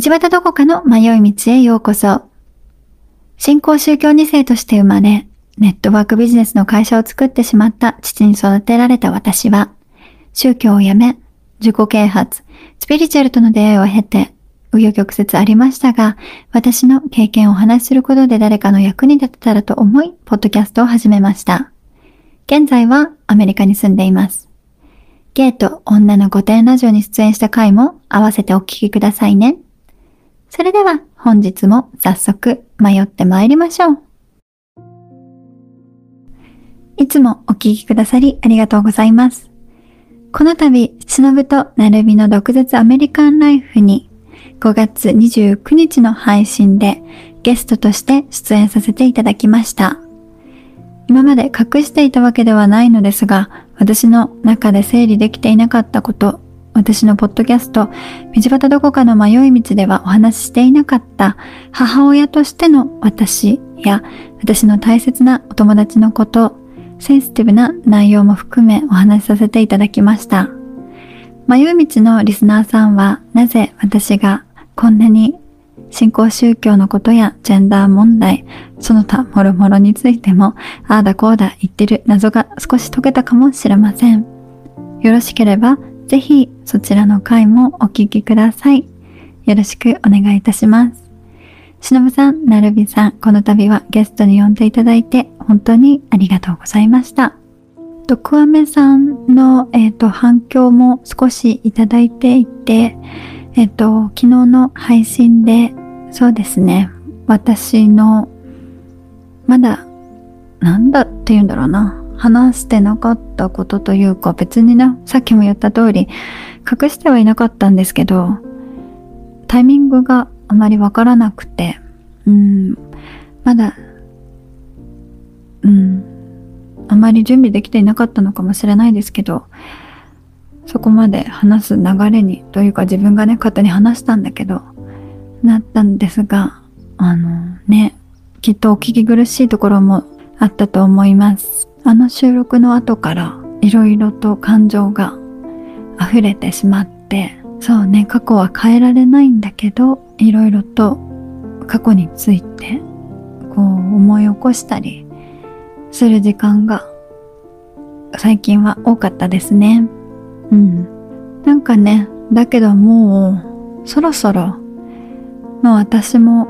道端どこかの迷い道へようこそ。新興宗教2世として生まれ、ネットワークビジネスの会社を作ってしまった父に育てられた私は、宗教を辞め、自己啓発、スピリチュアルとの出会いを経て、紆余曲折ありましたが、私の経験をお話しすることで誰かの役に立てたらと思い、ポッドキャストを始めました。現在はアメリカに住んでいます。ゲイと女の御殿ラジオに出演した回も合わせてお聞きくださいね。それでは本日も早速迷って参りましょう。いつもお聞きくださりありがとうございます。この度、しのぶとなるみの毒舌アメリカンライフに5月29日の配信でゲストとして出演させていただきました。今まで隠していたわけではないのですが、私の中で整理できていなかったこと、私のポッドキャスト、道端どこかの迷い道ではお話ししていなかった母親としての私や私の大切なお友達のこと、センシティブな内容も含めお話しさせていただきました。迷い道のリスナーさんはなぜ私がこんなに新興宗教のことやジェンダー問題、その他諸々についても、ああだこうだ言ってる謎が少し解けたかもしれません。よろしければ、ぜひそちらの回もお聞きください。よろしくお願いいたします。しのぶさん、なるびさん、この度はゲストに呼んでいただいて本当にありがとうございました。とクアメさんの、えっ、ー、と、反響も少しいただいていて、えっ、ー、と、昨日の配信で、そうですね、私の、まだ、なんだって言うんだろうな、話してなかったことというか、別にね、さっきも言った通り、隠してはいなかったんですけど、タイミングがあまりわからなくて、うん、まだ、うん、あまり準備できていなかったのかもしれないですけど、そこまで話す流れに、というか自分がね、勝手に話したんだけど、なったんですが、あのね、きっとお聞き苦しいところもあったと思います。あの収録の後からいろいろと感情が溢れてしまって、そうね、過去は変えられないんだけど、いろいろと過去についてこう思い起こしたりする時間が最近は多かったですね。うん。なんかね、だけどもうそろそろもう私も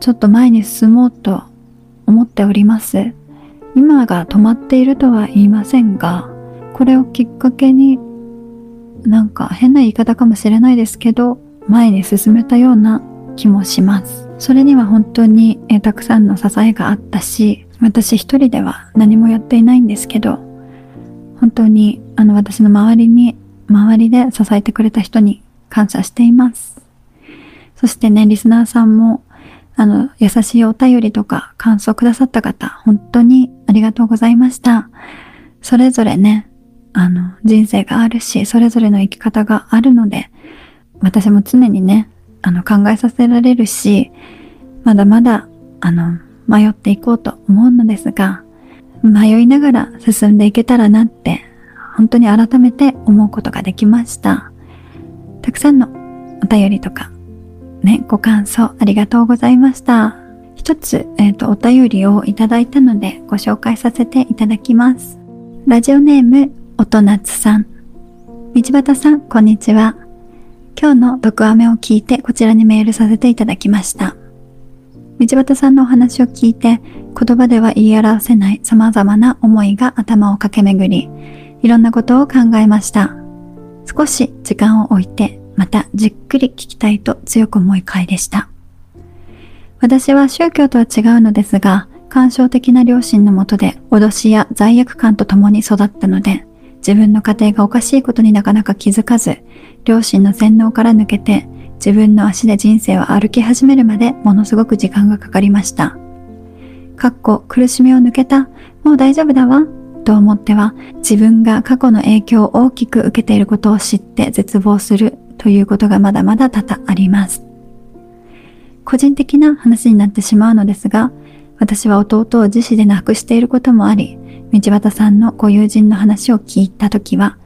ちょっと前に進もうと思っております。今が止まっているとは言いませんが、これをきっかけになんか変な言い方かもしれないですけど、前に進めたような気もします。それには本当に、えたくさんの支えがあったし、私一人では何もやっていないんですけど、本当にあの私の周りに、周りで支えてくれた人に感謝しています。そしてね、リスナーさんも、あの、優しいお便りとか感想くださった方、本当にありがとうございました。それぞれね、あの、人生があるし、それぞれの生き方があるので、私も常にね、あの、考えさせられるし、まだまだ、あの、迷っていこうと思うのですが、迷いながら進んでいけたらなって、本当に改めて思うことができました。たくさんのお便りとか、ね、ご感想ありがとうございました。一つ、えっ、ー、と、お便りをいただいたのでご紹介させていただきます。ラジオネーム、音夏さん。道端さん、こんにちは。今日の毒アメを聞いてこちらにメールさせていただきました。道端さんのお話を聞いて言葉では言い表せない様々な思いが頭を駆け巡り、いろんなことを考えました。少し時間を置いてまたじっくり聞きたいと強く思い回でした。私は宗教とは違うのですが、感傷的な両親のもとで脅しや罪悪感と共に育ったので、自分の家庭がおかしいことになかなか気づかず、両親の洗脳から抜けて、自分の足で人生を歩き始めるまでものすごく時間がかかりました。かっこ苦しみを抜けた、もう大丈夫だわ、と思っては、自分が過去の影響を大きく受けていることを知って絶望するということがまだまだ多々あります。個人的な話になってしまうのですが、私は弟を自死で亡くしていることもあり、道端さんのご友人の話を聞いたときは、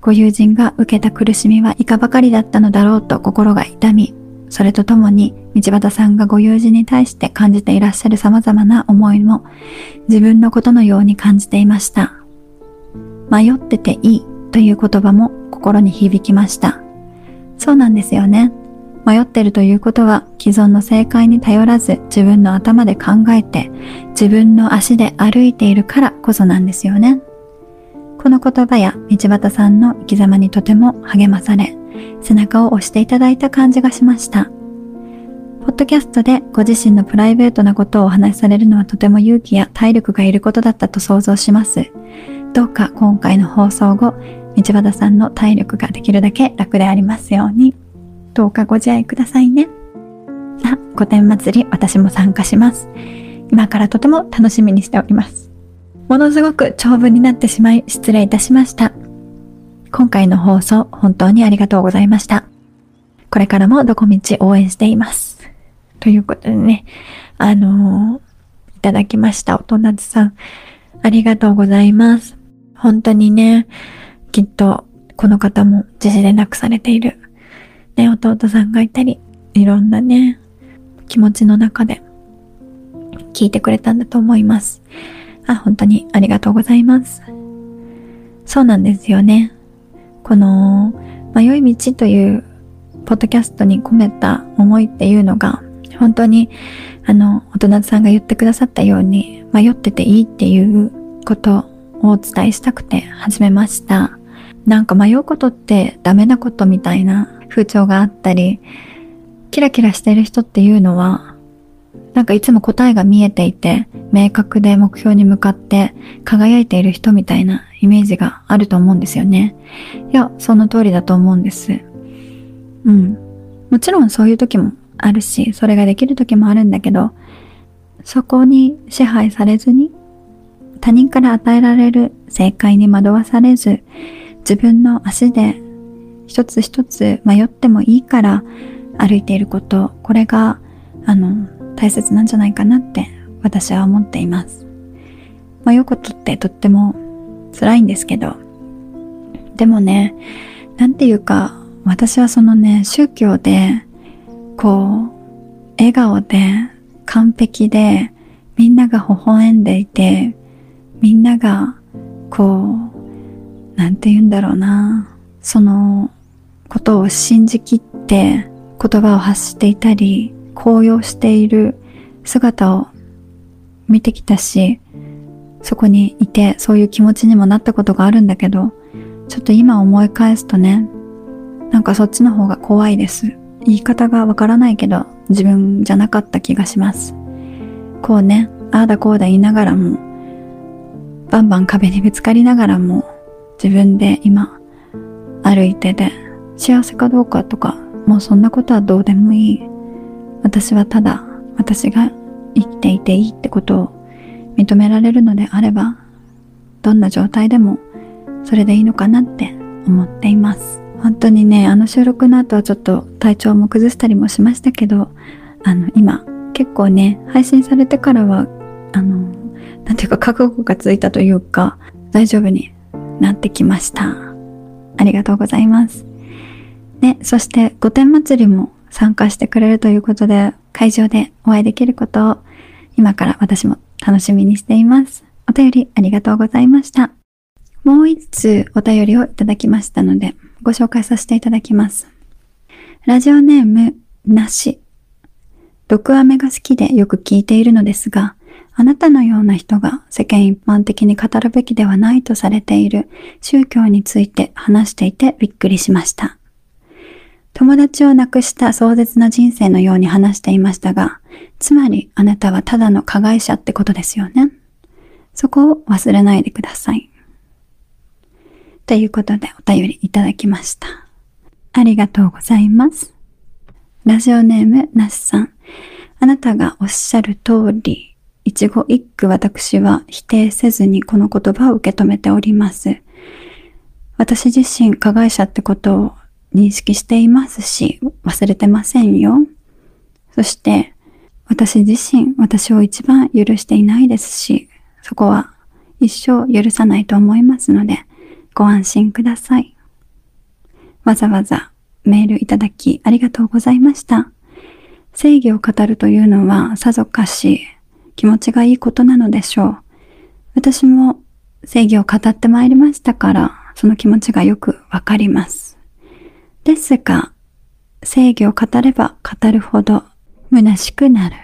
ご友人が受けた苦しみはいかばかりだったのだろうと心が痛み、それとともに道端さんがご友人に対して感じていらっしゃる様々な思いも自分のことのように感じていました。迷ってていいという言葉も心に響きました。そうなんですよね。迷ってるということは既存の正解に頼らず自分の頭で考えて自分の足で歩いているからこそなんですよね。この言葉や道端さんの生き様にとても励まされ、背中を押していただいた感じがしました。ポッドキャストでご自身のプライベートなことをお話しされるのはとても勇気や体力がいることだったと想像します。どうか今回の放送後、道端さんの体力ができるだけ楽でありますように。どうかご自愛くださいね。あ、御殿祭り私も参加します。今からとても楽しみにしております。ものすごく長文になってしまい失礼いたしました。今回の放送本当にありがとうございました。これからもどこみち応援しています。ということでね、あのー、いただきました。おとなつさん、ありがとうございます。本当にね、きっとこの方も自死で亡くされている、ね、弟さんがいたり、いろんなね、気持ちの中で聞いてくれたんだと思います。あ、本当にありがとうございます。そうなんですよね。この迷い道というポッドキャストに込めた思いっていうのが本当にあの大人さんが言ってくださったように迷ってていいっていうことをお伝えしたくて始めました。なんか迷うことってダメなことみたいな風潮があったりキラキラしてる人っていうのはなんかいつも答えが見えていて、明確で目標に向かって輝いている人みたいなイメージがあると思うんですよね。いや、その通りだと思うんです。うん。もちろんそういう時もあるし、それができる時もあるんだけど、そこに支配されずに、他人から与えられる正解に惑わされず、自分の足で一つ一つ迷ってもいいから歩いていること、これが、あの、大切なんじゃないかなって私は思っています。迷うことってとっても辛いんですけど、でもね、なんていうか、私はそのね、宗教で、こう、笑顔で、完璧で、みんなが微笑んでいて、みんなが、こう、なんて言うんだろうな、そのことを信じきって言葉を発していたり、高揚している姿を見てきたし、そこにいてそういう気持ちにもなったことがあるんだけど、ちょっと今思い返すとね、なんかそっちの方が怖いです。言い方がわからないけど、自分じゃなかった気がします。こうね、ああだこうだ言いながらも、バンバン壁にぶつかりながらも、自分で今、歩いてて、幸せかどうかとか、もうそんなことはどうでもいい。私はただ私が生きていていいってことを認められるのであれば、どんな状態でもそれでいいのかなって思っています。本当にね、あの収録の後はちょっと体調も崩したりもしましたけど、あの今結構ね、配信されてからは、あの、なんていうか覚悟がついたというか、大丈夫になってきました。ありがとうございます。ね、そして御殿祭りも参加してくれるということで、会場でお会いできることを今から私も楽しみにしています。お便りありがとうございました。もう一通お便りをいただきましたので、ご紹介させていただきます。ラジオネーム、なし。毒飴が好きでよく聞いているのですが、あなたのような人が世間一般的に語るべきではないとされている宗教について話していてびっくりしました。友達を亡くした壮絶な人生のように話していましたが、つまりあなたはただの加害者ってことですよね。そこを忘れないでください。ということでお便りいただきました。ありがとうございます。ラジオネームなしさん。あなたがおっしゃる通り、一語一句私は否定せずにこの言葉を受け止めております。私自身加害者ってことを認識していますし、忘れてませんよ。そして、私自身、私を一番許していないですし、そこは一生許さないと思いますので、ご安心ください。わざわざメールいただきありがとうございました。正義を語るというのはさぞかし気持ちがいいことなのでしょう。私も正義を語ってまいりましたから、その気持ちがよくわかります。ですが、正義を語れば語るほど虚しくなる。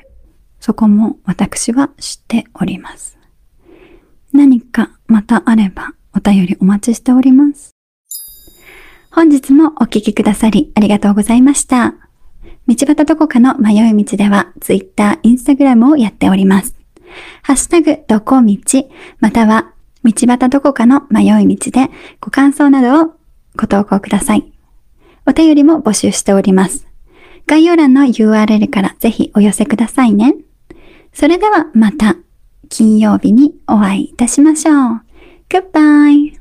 そこも私は知っております。何かまたあればお便りお待ちしております。本日もお聴きくださりありがとうございました。道端どこかの迷い道では Twitter、Instagram をやっております。ハッシュタグどこ道、または道端どこかの迷い道でご感想などをご投稿ください。お便りも募集しております。概要欄の URL からぜひお寄せくださいね。それではまた金曜日にお会いいたしましょう。Goodbye!